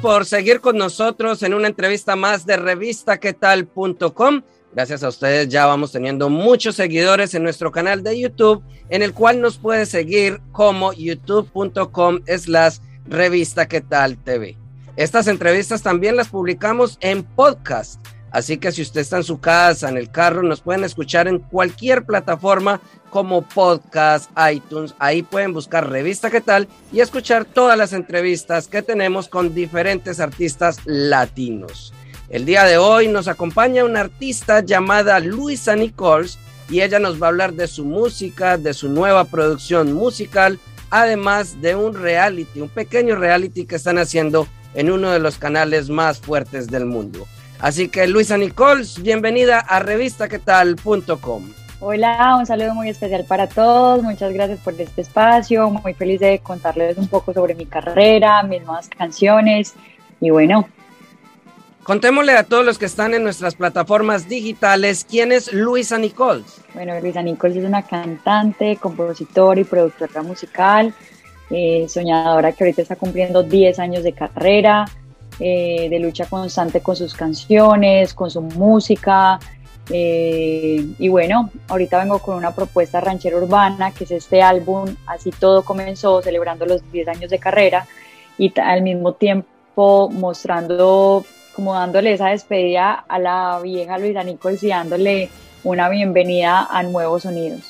Por seguir con nosotros en una entrevista más de revistaquetal.com. Gracias a ustedes ya vamos teniendo muchos seguidores en nuestro canal de YouTube, en el cual nos puede seguir como youtube.com slash. Estas entrevistas también las publicamos en podcast, así que si usted está en su casa, en el carro, nos pueden escuchar en cualquier plataforma como podcast, iTunes, ahí pueden buscar revista que tal y escuchar todas las entrevistas que tenemos con diferentes artistas latinos. El día de hoy nos acompaña una artista llamada Luisa Nichols y ella nos va a hablar de su música, de su nueva producción musical, además de un reality, un pequeño reality que están haciendo en uno de los canales más fuertes del mundo. Así que Luisa Nichols, bienvenida a revistaquetal.com. Hola, un saludo muy especial para todos. Muchas gracias por este espacio. Muy feliz de contarles un poco sobre mi carrera, mis nuevas canciones y bueno, Contémosle a todos los que están en nuestras plataformas digitales quién es Luisa Nichols. Bueno, Luisa Nichols es una cantante, compositora y productora musical, eh, soñadora que ahorita está cumpliendo 10 años de carrera, eh, de lucha constante con sus canciones, con su música. Eh, y bueno, ahorita vengo con una propuesta ranchera urbana, que es este álbum, así todo comenzó, celebrando los 10 años de carrera y al mismo tiempo mostrando como dándole esa despedida a la vieja Luisa Nichols y dándole una bienvenida a nuevos sonidos.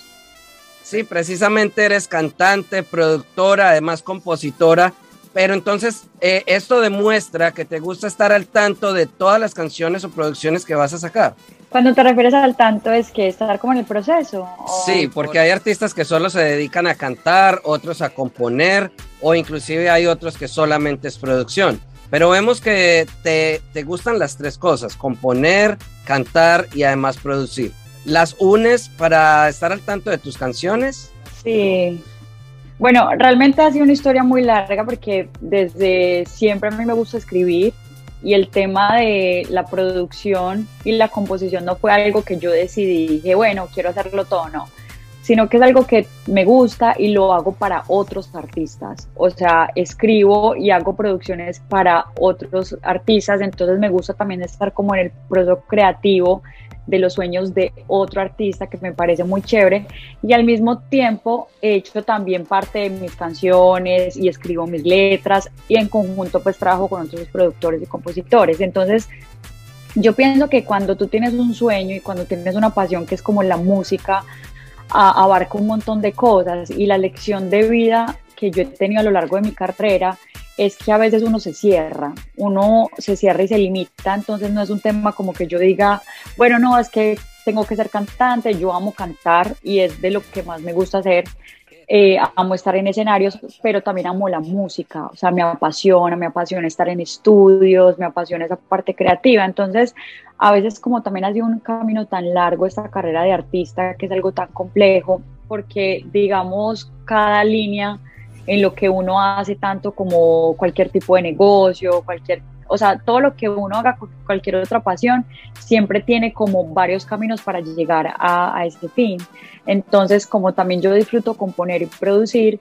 Sí, precisamente eres cantante, productora, además compositora, pero entonces eh, esto demuestra que te gusta estar al tanto de todas las canciones o producciones que vas a sacar. Cuando te refieres al tanto es que estar como en el proceso. Sí, porque hay artistas que solo se dedican a cantar, otros a componer o inclusive hay otros que solamente es producción. Pero vemos que te, te gustan las tres cosas, componer, cantar y además producir. ¿Las unes para estar al tanto de tus canciones? Sí. Bueno, realmente ha sido una historia muy larga porque desde siempre a mí me gusta escribir y el tema de la producción y la composición no fue algo que yo decidí, dije, bueno, quiero hacerlo todo, no sino que es algo que me gusta y lo hago para otros artistas. O sea, escribo y hago producciones para otros artistas, entonces me gusta también estar como en el proceso creativo de los sueños de otro artista que me parece muy chévere y al mismo tiempo he hecho también parte de mis canciones y escribo mis letras y en conjunto pues trabajo con otros productores y compositores. Entonces yo pienso que cuando tú tienes un sueño y cuando tienes una pasión que es como la música, abarca un montón de cosas y la lección de vida que yo he tenido a lo largo de mi carrera es que a veces uno se cierra, uno se cierra y se limita, entonces no es un tema como que yo diga, bueno, no, es que tengo que ser cantante, yo amo cantar y es de lo que más me gusta hacer, eh, amo estar en escenarios, pero también amo la música, o sea, me apasiona, me apasiona estar en estudios, me apasiona esa parte creativa, entonces a veces como también ha sido un camino tan largo esta carrera de artista, que es algo tan complejo, porque digamos cada línea en lo que uno hace tanto como cualquier tipo de negocio, cualquier, o sea, todo lo que uno haga, cualquier otra pasión, siempre tiene como varios caminos para llegar a, este fin. Entonces, como también yo disfruto componer y producir,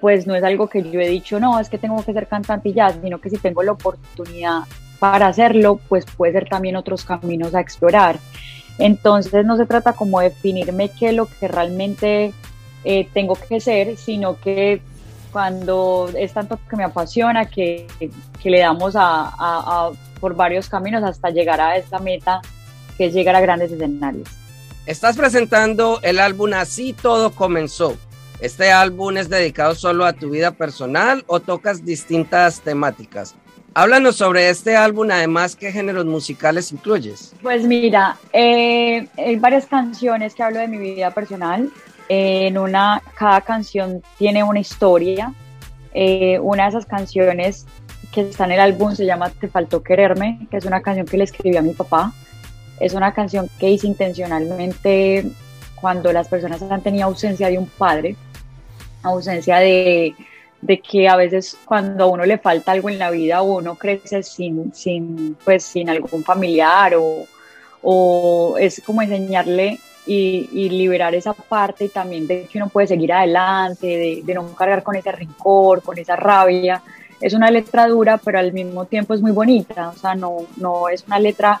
pues no es algo que yo he dicho, no, es que tengo que ser cantante y ya, sino que si tengo la oportunidad para hacerlo, pues puede ser también otros caminos a explorar. Entonces no se trata como definirme qué es lo que realmente eh, tengo que ser, sino que cuando es tanto que me apasiona que, que le damos a, por varios caminos hasta llegar a esta meta que es llegar a grandes escenarios. Estás presentando el álbum Así todo comenzó. ¿Este álbum es dedicado solo a tu vida personal o tocas distintas temáticas? Háblanos sobre este álbum, además, ¿qué géneros musicales incluyes? Pues mira, eh, hay varias canciones que hablo de mi vida personal. En una, cada canción tiene una historia. Eh, una de esas canciones que está en el álbum se llama Te faltó quererme, que es una canción que le escribí a mi papá. Es una canción que hice intencionalmente cuando las personas han tenido ausencia de un padre, ausencia de, de que a veces cuando a uno le falta algo en la vida uno crece sin, sin, pues, sin algún familiar o, o es como enseñarle y, y, liberar esa parte también de que uno puede seguir adelante, de, de, no cargar con ese rencor, con esa rabia. Es una letra dura, pero al mismo tiempo es muy bonita, o sea, no, no es una letra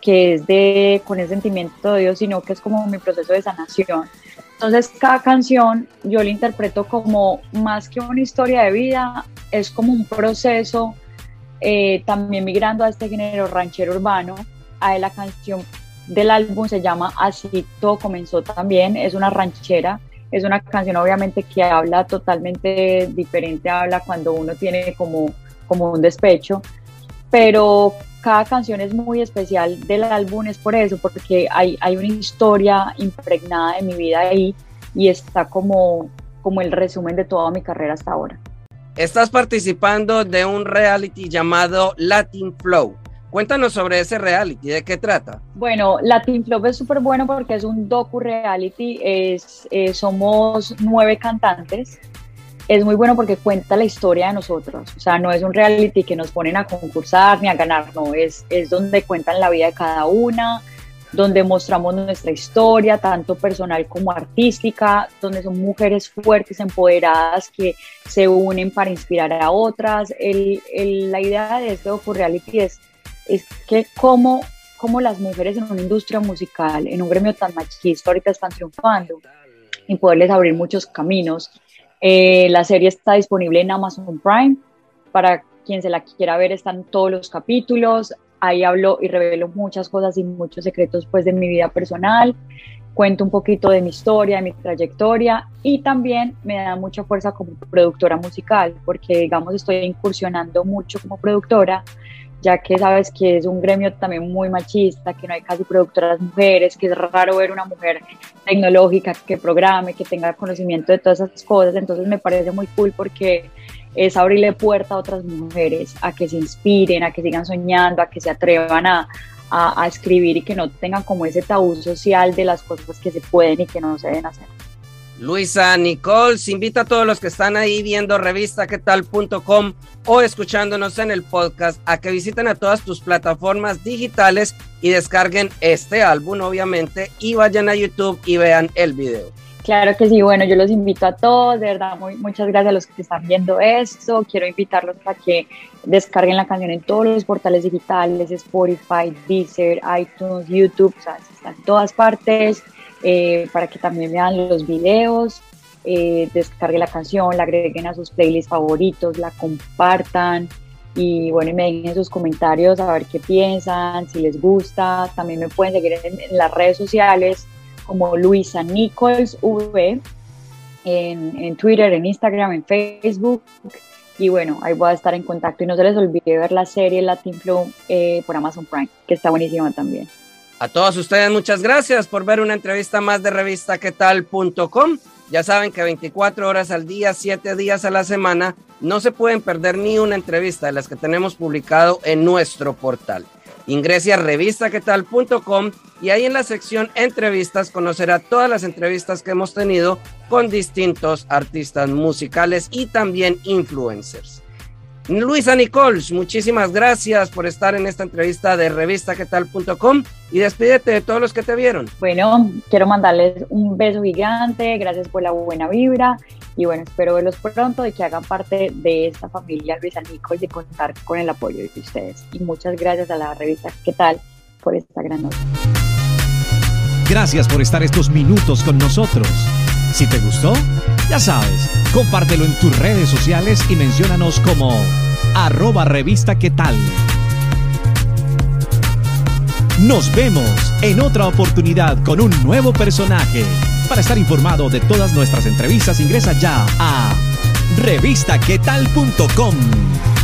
que es de con el sentimiento de Dios, sino que es como mi proceso de sanación. Entonces, cada canción yo la interpreto como más que una historia de vida, es como un proceso, eh, también migrando a este género ranchero urbano. A la canción del álbum se llama Así todo comenzó también, es una ranchera, es una canción obviamente que habla totalmente diferente, habla cuando uno tiene como, como un despecho, pero cada canción es muy especial del álbum, es por eso, porque hay, hay una historia impregnada de mi vida ahí y está como, como el resumen de toda mi carrera hasta ahora. Estás participando de un reality llamado Latin Flow. Cuéntanos sobre ese reality, ¿de qué trata? Bueno, Latin Flow es súper bueno porque es un docu reality, es, eh, somos nueve cantantes es muy bueno porque cuenta la historia de nosotros. O sea, no es un reality que nos ponen a concursar ni a ganar, no, es, es donde cuentan la vida de cada una, donde mostramos nuestra historia, tanto personal como artística, donde son mujeres fuertes, empoderadas, que se unen para inspirar a otras. El, el, la idea de este docu-reality es, es que cómo, cómo las mujeres en una industria musical, en un gremio tan machista, ahorita están triunfando y poderles abrir muchos caminos eh, la serie está disponible en Amazon Prime. Para quien se la quiera ver, están todos los capítulos. Ahí hablo y revelo muchas cosas y muchos secretos pues, de mi vida personal. Cuento un poquito de mi historia, de mi trayectoria y también me da mucha fuerza como productora musical, porque digamos estoy incursionando mucho como productora ya que sabes que es un gremio también muy machista, que no hay casi productoras mujeres, que es raro ver una mujer tecnológica que programe, que tenga conocimiento de todas esas cosas, entonces me parece muy cool porque es abrirle puerta a otras mujeres, a que se inspiren, a que sigan soñando, a que se atrevan a, a, a escribir y que no tengan como ese tabú social de las cosas que se pueden y que no se deben hacer. Luisa Nichols invita a todos los que están ahí viendo revistaquetal.com o escuchándonos en el podcast a que visiten a todas tus plataformas digitales y descarguen este álbum, obviamente, y vayan a YouTube y vean el video. Claro que sí, bueno, yo los invito a todos, de verdad, muy, muchas gracias a los que están viendo esto. Quiero invitarlos a que descarguen la canción en todos los portales digitales, Spotify, Deezer, iTunes, YouTube, o sea, están en todas partes. Eh, para que también vean los videos, eh, descarguen la canción, la agreguen a sus playlists favoritos, la compartan y bueno, y me dejen sus comentarios a ver qué piensan, si les gusta. También me pueden seguir en, las redes sociales como Luisa Nichols V, en, en, Twitter, en Instagram, en Facebook. Y bueno, ahí voy a estar en contacto. Y no se les olvide ver la serie Latin Flow eh, por Amazon Prime, que está buenísima también. A todos ustedes, muchas gracias por ver una entrevista más de revista tal.com. Ya saben que 24 horas al día, 7 días a la semana, no se pueden perder ni una entrevista de las que tenemos publicado en nuestro portal. Ingrese a revistaquetal.com y ahí en la sección entrevistas conocerá todas las entrevistas que hemos tenido con distintos artistas musicales y también influencers. Luisa Nichols, muchísimas gracias por estar en esta entrevista de revistaquetal.com y despídete de todos los que te vieron. Bueno, quiero mandarles un beso gigante, gracias por la buena vibra y bueno, espero verlos pronto y que hagan parte de esta familia Luisa Nichols y contar con el apoyo de ustedes. Y muchas gracias a la revista ¿Qué tal? por esta gran nota. Gracias por estar estos minutos con nosotros. Si te gustó, ya sabes, compártelo en tus redes sociales y menciónanos como arroba revista qué tal. Nos vemos en otra oportunidad con un nuevo personaje. Para estar informado de todas nuestras entrevistas ingresa ya a revistaquetal.com.